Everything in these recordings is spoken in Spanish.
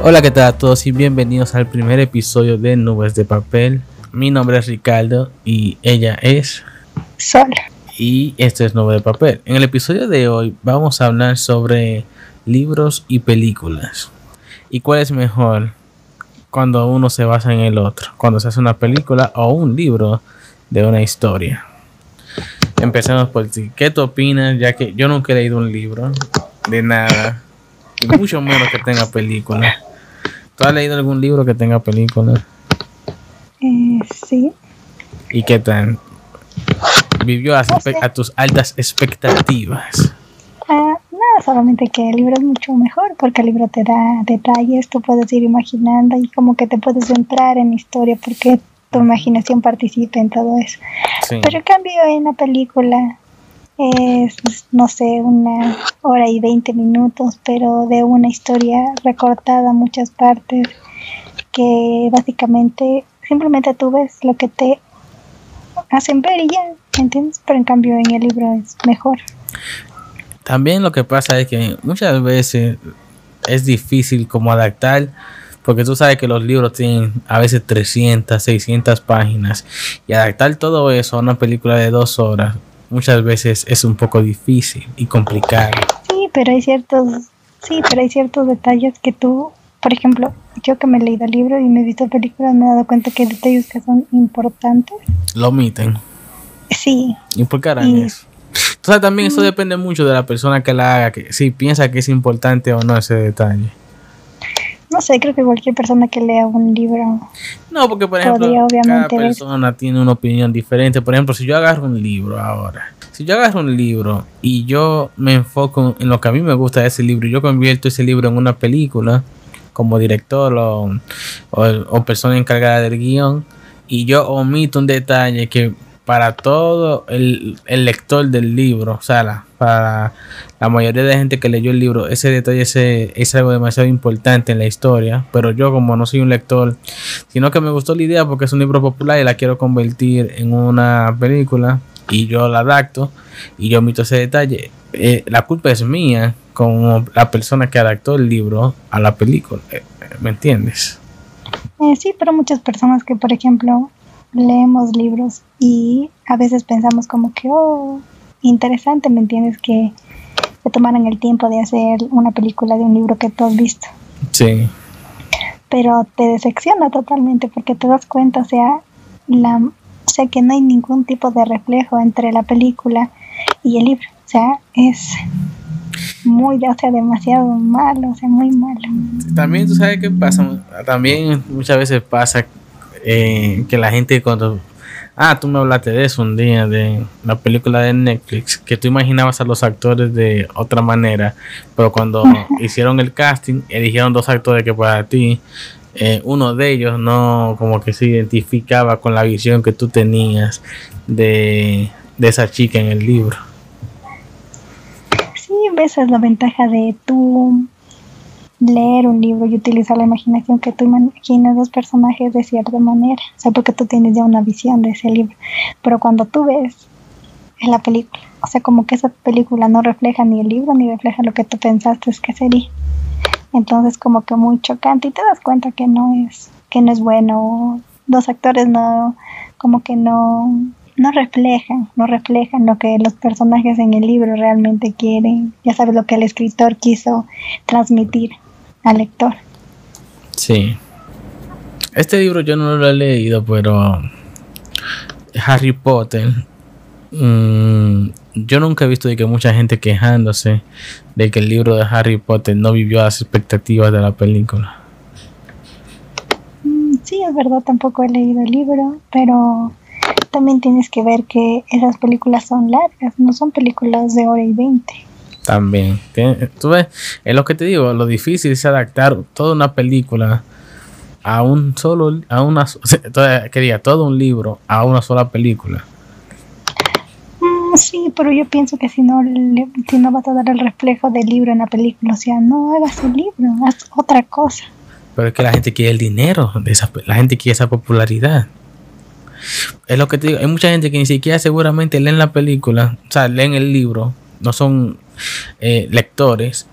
Hola, ¿qué tal a todos y bienvenidos al primer episodio de Nubes de Papel? Mi nombre es Ricardo y ella es Sol. Y esto es Nubes de Papel. En el episodio de hoy vamos a hablar sobre libros y películas. ¿Y cuál es mejor cuando uno se basa en el otro? Cuando se hace una película o un libro de una historia. Empecemos por ti. ¿Qué tú opinas? Ya que yo nunca he leído un libro de nada. Y mucho menos que tenga película. ¿Tú has leído algún libro que tenga película? Eh, sí. ¿Y qué tal? ¿Vivió a, a tus altas expectativas? Ah, nada, solamente que el libro es mucho mejor porque el libro te da detalles, tú puedes ir imaginando y como que te puedes entrar en la historia porque tu imaginación participa en todo eso. Pero en cambio en la película es, no sé, una hora y veinte minutos, pero de una historia recortada muchas partes que básicamente simplemente tú ves lo que te hacen ver y ya, ¿entiendes? Pero en cambio en el libro es mejor. También lo que pasa es que muchas veces es difícil como adaptar porque tú sabes que los libros tienen a veces 300, 600 páginas y adaptar todo eso a una película de dos horas muchas veces es un poco difícil y complicado. Sí, pero hay ciertos, sí, pero hay ciertos detalles que tú, por ejemplo, yo que me he leído el libro y me he visto películas, me he dado cuenta que hay detalles que son importantes. Lo omiten. Sí. ¿Y por qué harán eso? Entonces también eso depende mucho de la persona que la haga, que si piensa que es importante o no ese detalle. No sé, creo que cualquier persona que lea un libro. No, porque por ejemplo, cada persona tiene una opinión diferente. Por ejemplo, si yo agarro un libro ahora, si yo agarro un libro y yo me enfoco en lo que a mí me gusta de ese libro y yo convierto ese libro en una película como director o, o persona encargada del guion y yo omito un detalle que para todo el, lector del libro, o sea, para la mayoría de gente que leyó el libro, ese detalle es algo demasiado importante en la historia, pero yo como no soy un lector, sino que me gustó la idea porque es un libro popular y la quiero convertir en una película y yo la adapto y yo omito ese detalle, eh, la culpa es mía como la persona que adaptó el libro a la película, ¿me entiendes? Eh, sí, pero muchas personas que, por ejemplo, leemos libros y a veces pensamos como que, oh, interesante, ¿me entiendes? Que se tomaran el tiempo de hacer una película de un libro que tú has visto. Sí. Pero te decepciona totalmente porque te das cuenta, o sea, la, o sea, que no hay ningún tipo de reflejo entre la película y el libro. O sea, es muy, o sea, demasiado malo, o sea, muy malo. También tú sabes qué pasa, también muchas veces pasa eh, que la gente cuando... Ah, tú me hablaste de eso un día, de la película de Netflix, que tú imaginabas a los actores de otra manera, pero cuando hicieron el casting, eligieron dos actores que para ti, eh, uno de ellos no como que se identificaba con la visión que tú tenías de, de esa chica en el libro. Sí, esa es la ventaja de tú leer un libro y utilizar la imaginación que tú imaginas los personajes de cierta manera, o sea, porque tú tienes ya una visión de ese libro, pero cuando tú ves en la película, o sea, como que esa película no refleja ni el libro ni refleja lo que tú pensaste que sería, entonces como que muy chocante. Y te das cuenta que no es, que no es bueno, los actores no, como que no, no reflejan, no reflejan lo que los personajes en el libro realmente quieren, ya sabes lo que el escritor quiso transmitir al lector. Sí. Este libro yo no lo he leído, pero Harry Potter, mm, yo nunca he visto de que mucha gente quejándose de que el libro de Harry Potter no vivió las expectativas de la película. Mm, sí, es verdad, tampoco he leído el libro, pero también tienes que ver que esas películas son largas, no son películas de hora y veinte. También. Tú ves, es lo que te digo, lo difícil es adaptar toda una película a un solo, a una, quería todo un libro a una sola película. Mm, sí, pero yo pienso que si no, si no vas a dar el reflejo del libro en la película, o sea, no hagas un libro, haz otra cosa. Pero es que la gente quiere el dinero, de esa, la gente quiere esa popularidad. Es lo que te digo, hay mucha gente que ni siquiera seguramente leen la película, o sea, leen el libro, no son eh, lectores,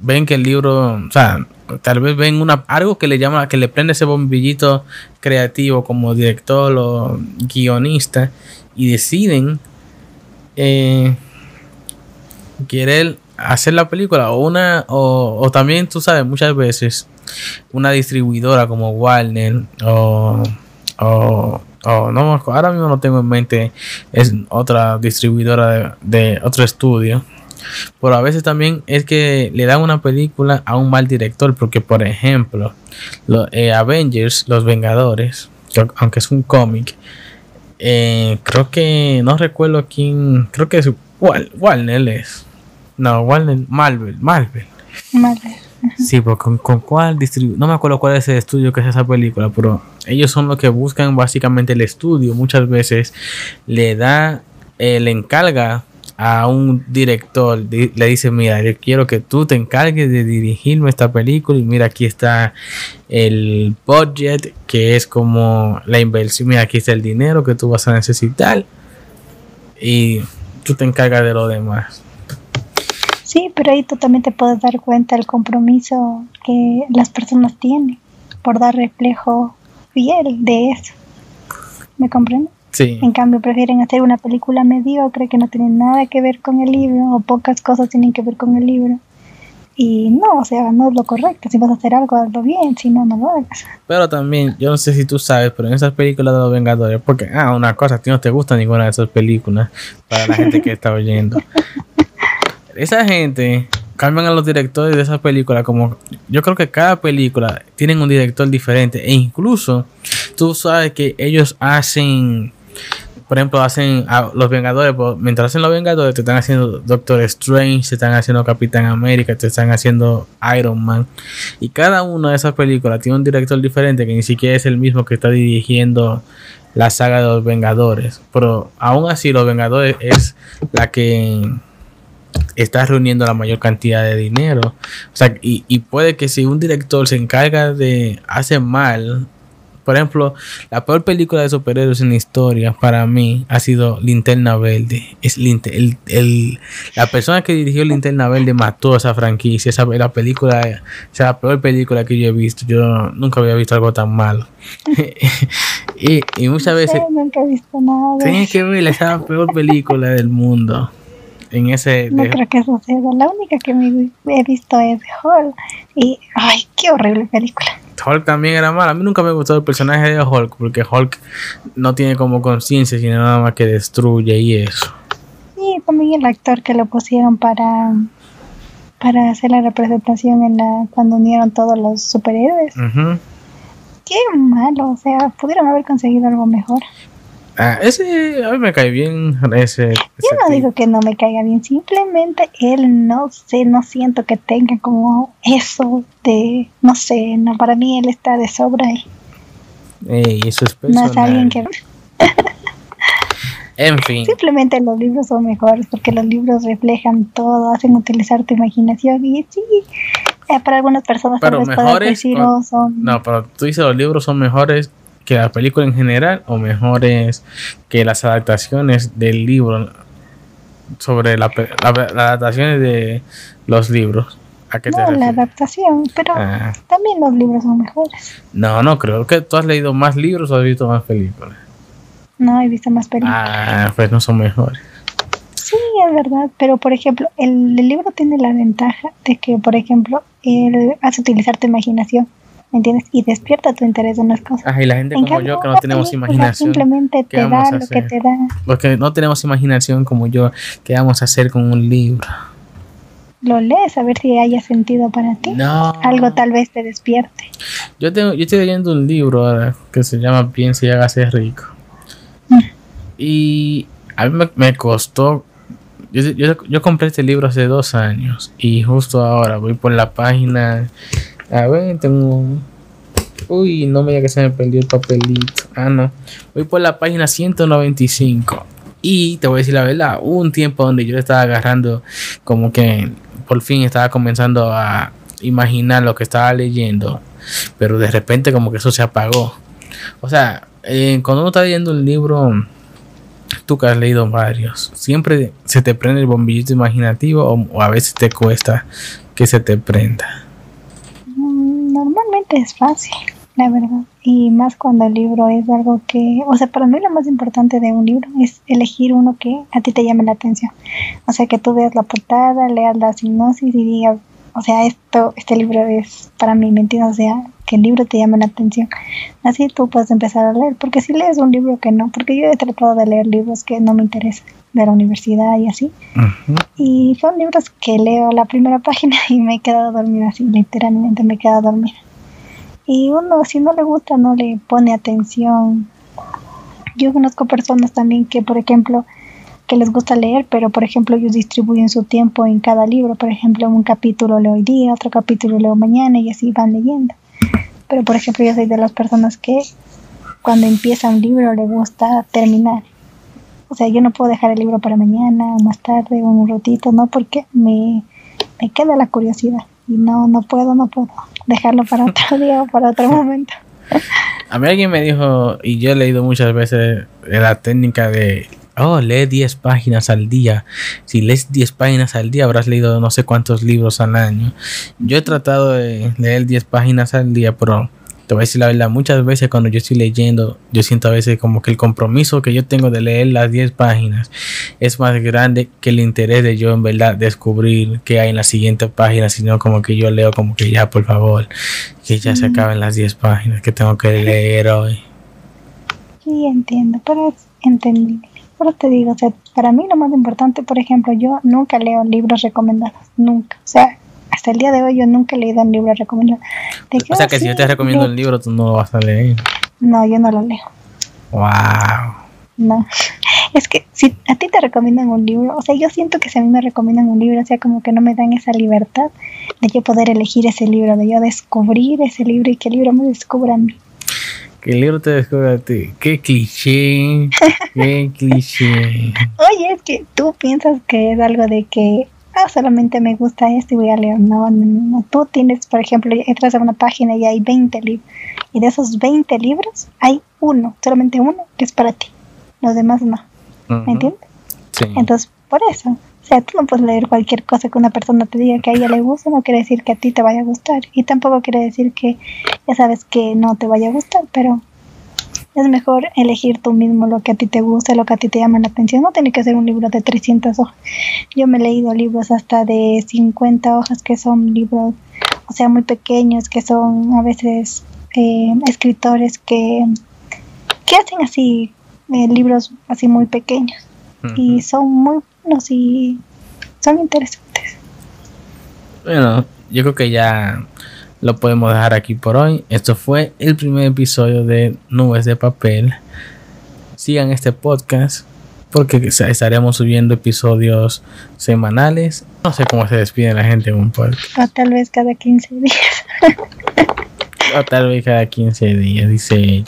ven que el libro, o sea, tal vez ven una algo que le llama, que le prende ese bombillito creativo como director o guionista y deciden eh, querer hacer la película o una o, también tú sabes muchas veces una distribuidora como Warner o, no ahora mismo no tengo en mente es otra distribuidora de, otro estudio pero a veces también es que le dan una película a un mal director porque por ejemplo los eh, Avengers los Vengadores aunque es un cómic eh, creo que no recuerdo quién creo que es Warner es no, Warner, Marvel. Marvel. Sí, pues con, con cuál distribu no me acuerdo cuál es el estudio que es esa película, pero ellos son los que buscan básicamente el estudio. Muchas veces le da, eh, le encarga a un director, le dice, mira, yo quiero que tú te encargues de dirigirme esta película y mira, aquí está el budget, que es como la inversión, mira, aquí está el dinero que tú vas a necesitar y tú te encargas de lo demás. Sí, pero ahí tú también te puedes dar cuenta del compromiso que las personas tienen por dar reflejo fiel de eso. ¿Me comprendes? Sí. En cambio, prefieren hacer una película mediocre que no tiene nada que ver con el libro o pocas cosas tienen que ver con el libro. Y no, o sea, no es lo correcto. Si vas a hacer algo, hazlo bien, si no, no lo hagas. Pero también, yo no sé si tú sabes, pero en esas películas de los Vengadores, porque, ah, una cosa, a ti no te gusta ninguna de esas películas, para la gente que está oyendo. esa gente cambian a los directores de esa película como yo creo que cada película tienen un director diferente. E incluso tú sabes que ellos hacen por ejemplo hacen los Vengadores pues, mientras hacen los Vengadores te están haciendo Doctor Strange te están haciendo Capitán América te están haciendo Iron Man. Y cada una de esas películas tiene un director diferente que ni siquiera es el mismo que está dirigiendo la saga de los Vengadores. Pero aún así los Vengadores es la que estás reuniendo la mayor cantidad de dinero. O sea, y, y, puede que si un director se encarga de hacer mal, por ejemplo, la peor película de superhéroes en la historia para mí ha sido Linterna Verde. Es el, el, la persona que dirigió Linterna Verde mató esa franquicia. Esa la película, esa la peor película que yo he visto. Yo nunca había visto algo tan malo. y, y, muchas veces. nunca he visto nada. Tienes que ver esa peor película del mundo en ese... No creo que suceda. La única que me he visto es Hulk. Y, ay, qué horrible película. Hulk también era mala. A mí nunca me gustó el personaje de Hulk porque Hulk no tiene como conciencia, sino nada más que destruye y eso. Y también el actor que lo pusieron para para hacer la representación en la cuando unieron todos los superhéroes. Qué malo, o sea, pudieron haber conseguido algo mejor. Ah, ese a mí me cae bien. Ese, Yo no digo que no me caiga bien, simplemente él no sé, no siento que tenga como eso de, no sé, no para mí él está de sobra ahí. Ey, eso es No es alguien que. en fin. Simplemente los libros son mejores porque los libros reflejan todo, hacen utilizar tu imaginación y sí, eh, para algunas personas pero mejores no, son... no, pero tú dices los libros son mejores que la película en general o mejores que las adaptaciones del libro sobre la, las adaptaciones de los libros. ¿A qué no, la adaptación, pero ah. también los libros son mejores. No, no creo que tú has leído más libros o has visto más películas. No, he visto más películas. Ah, pues no son mejores. Sí, es verdad, pero por ejemplo, el, el libro tiene la ventaja de que, por ejemplo, él hace utilizar tu imaginación. ¿Me entiendes? Y despierta tu interés en las cosas. y la gente como yo que no tenemos imaginación. Simplemente te da lo que te da. Porque no tenemos imaginación como yo, ¿qué vamos a hacer con un libro? Lo lees a ver si haya sentido para ti. No. Algo tal vez te despierte. Yo, tengo, yo estoy leyendo un libro ahora que se llama Piensa y hágase rico. Mm. Y a mí me, costó yo, yo, yo, compré este libro hace dos años y justo ahora voy por la página a ver, tengo. Uy, no me diga que se me perdió el papelito. Ah, no. Voy por la página 195. Y te voy a decir la verdad, hubo un tiempo donde yo estaba agarrando, como que por fin estaba comenzando a imaginar lo que estaba leyendo. Pero de repente, como que eso se apagó. O sea, eh, cuando uno está leyendo un libro, tú que has leído varios, siempre se te prende el bombillito imaginativo o a veces te cuesta que se te prenda? Es fácil, la verdad. Y más cuando el libro es algo que, o sea, para mí lo más importante de un libro es elegir uno que a ti te llame la atención. O sea, que tú veas la portada, leas la sinopsis y digas, o sea, esto, este libro es para mí, ¿me entiendes? O sea, que el libro te llame la atención. Así tú puedes empezar a leer, porque si lees un libro que no, porque yo he tratado de leer libros que no me interesan de la universidad y así. Y son libros que leo la primera página y me he quedado dormida así, literalmente me he quedado dormida. Y uno, si no le gusta, no le pone atención. Yo conozco personas también que, por ejemplo, que les gusta leer, pero por ejemplo ellos distribuyen su tiempo en cada libro. Por ejemplo, un capítulo leo hoy día, otro capítulo leo mañana y así van leyendo. Pero por ejemplo yo soy de las personas que cuando empieza un libro le gusta terminar. O sea, yo no puedo dejar el libro para mañana, más tarde o un ratito, no, porque me, me queda la curiosidad. Y no, no puedo, no puedo dejarlo para otro día o para otro momento. A mí alguien me dijo, y yo he leído muchas veces la técnica de, oh, lee 10 páginas al día. Si lees 10 páginas al día, habrás leído no sé cuántos libros al año. Yo he tratado de leer 10 páginas al día, pero te voy a decir la verdad, muchas veces cuando yo estoy leyendo, yo siento a veces como que el compromiso que yo tengo de leer las 10 páginas es más grande que el interés de yo en verdad descubrir qué hay en la siguiente página, sino como que yo leo como que ya, por favor, que ya se acaben las 10 páginas que tengo que leer hoy. Sí, entiendo, pero es entendible. Pero te digo, o sea, para mí lo más importante, por ejemplo, yo nunca leo libros recomendados, nunca. O sea, hasta el día de hoy yo nunca he leído un libro recomendado. O sea que si yo te recomiendo un libro, tú no lo vas a leer. No, yo no lo leo. Wow. No. Es que si a ti te recomiendan un libro, o sea, yo siento que si a mí me recomiendan un libro, o sea, como que no me dan esa libertad de yo poder elegir ese libro, de yo descubrir ese libro y que el libro me descubra a mí. Que el libro te descubra a ti. Qué cliché. Qué cliché. Oye, es que tú piensas que es algo de que ah, solamente me gusta esto y voy a leer. No, no, no. Tú tienes, por ejemplo, entras a una página y hay 20 libros. Y de esos 20 libros, hay uno, solamente uno, que es para ti. Los demás no. ¿Me entiendes? Sí. Entonces, por eso. O sea, tú no puedes leer cualquier cosa que una persona te diga que a ella le gusta, no quiere decir que a ti te vaya a gustar. Y tampoco quiere decir que ya sabes que no te vaya a gustar, pero es mejor elegir tú mismo lo que a ti te gusta, lo que a ti te llama la atención. No tiene que ser un libro de 300 hojas. Yo me he leído libros hasta de 50 hojas que son libros, o sea, muy pequeños, que son a veces eh, escritores que, que hacen así eh, libros así muy pequeños. Y son muy buenos y son interesantes. Bueno, yo creo que ya lo podemos dejar aquí por hoy. Esto fue el primer episodio de Nubes de Papel. Sigan este podcast porque estaremos subiendo episodios semanales. No sé cómo se despide la gente en un podcast. O tal vez cada 15 días. o tal vez cada 15 días, dice ella.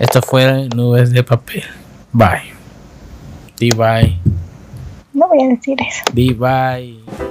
Esto fue Nubes de Papel. Bye. Bye. No voy a decir eso. Di bye.